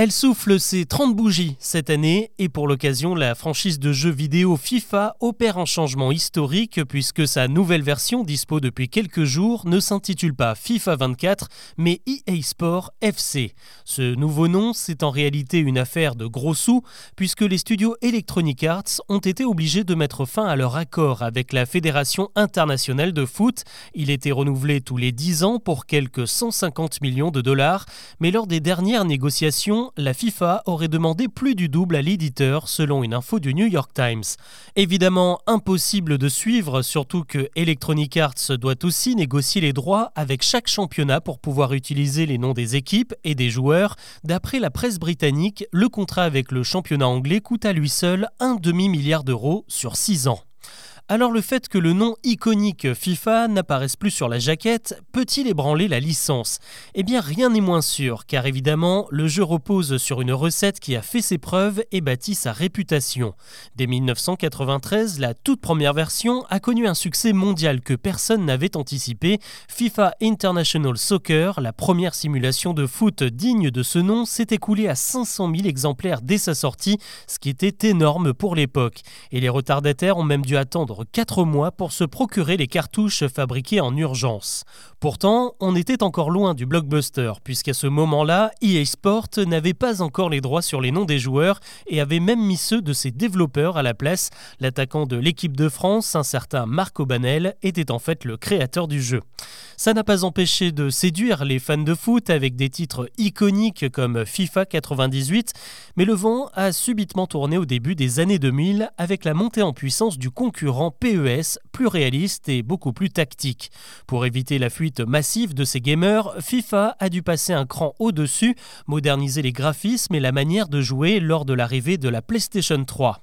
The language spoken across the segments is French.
Elle souffle ses 30 bougies cette année et pour l'occasion, la franchise de jeux vidéo FIFA opère un changement historique puisque sa nouvelle version, dispo depuis quelques jours, ne s'intitule pas FIFA 24 mais EA Sport FC. Ce nouveau nom, c'est en réalité une affaire de gros sous puisque les studios Electronic Arts ont été obligés de mettre fin à leur accord avec la Fédération internationale de foot. Il était renouvelé tous les 10 ans pour quelques 150 millions de dollars, mais lors des dernières négociations, la FIFA aurait demandé plus du double à l'éditeur, selon une info du New York Times. Évidemment, impossible de suivre, surtout que Electronic Arts doit aussi négocier les droits avec chaque championnat pour pouvoir utiliser les noms des équipes et des joueurs. D'après la presse britannique, le contrat avec le championnat anglais coûte à lui seul un demi-milliard d'euros sur six ans. Alors le fait que le nom iconique FIFA n'apparaisse plus sur la jaquette peut-il ébranler la licence? Eh bien rien n'est moins sûr, car évidemment le jeu repose sur une recette qui a fait ses preuves et bâti sa réputation. Dès 1993, la toute première version a connu un succès mondial que personne n'avait anticipé. FIFA International Soccer, la première simulation de foot digne de ce nom, s'est écoulée à 500 000 exemplaires dès sa sortie, ce qui était énorme pour l'époque. Et les retardataires ont même dû attendre 4 mois pour se procurer les cartouches fabriquées en urgence. Pourtant, on était encore loin du blockbuster, puisqu'à ce moment-là, EA Sport n'avait pas encore les droits sur les noms des joueurs et avait même mis ceux de ses développeurs à la place. L'attaquant de l'équipe de France, un certain Marc Obanel, était en fait le créateur du jeu. Ça n'a pas empêché de séduire les fans de foot avec des titres iconiques comme FIFA 98, mais le vent a subitement tourné au début des années 2000 avec la montée en puissance du concurrent PES, plus réaliste et beaucoup plus tactique. Pour éviter la fuite massive de ces gamers, FIFA a dû passer un cran au-dessus, moderniser les graphismes et la manière de jouer lors de l'arrivée de la PlayStation 3.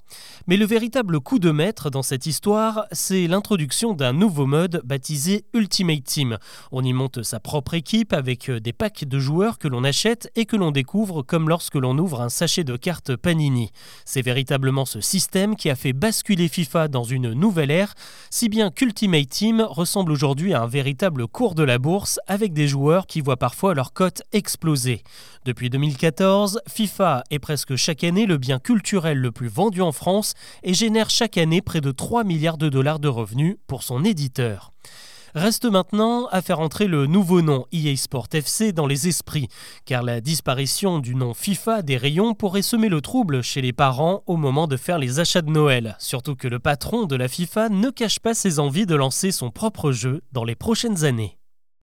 Mais le véritable coup de maître dans cette histoire, c'est l'introduction d'un nouveau mode baptisé Ultimate Team. On y monte sa propre équipe avec euh, des packs de joueurs que l'on achète et que l'on découvre comme lorsque l'on ouvre un sachet de cartes Panini. C'est véritablement ce système qui a fait basculer FIFA dans une nouvelle ère, si bien qu'Ultimate Team ressemble aujourd'hui à un véritable cours de la bourse avec des joueurs qui voient parfois leur cote exploser. Depuis 2014, FIFA est presque chaque année le bien culturel le plus vendu en France et génère chaque année près de 3 milliards de dollars de revenus pour son éditeur. Reste maintenant à faire entrer le nouveau nom EA Sport FC dans les esprits, car la disparition du nom FIFA des rayons pourrait semer le trouble chez les parents au moment de faire les achats de Noël, surtout que le patron de la FIFA ne cache pas ses envies de lancer son propre jeu dans les prochaines années.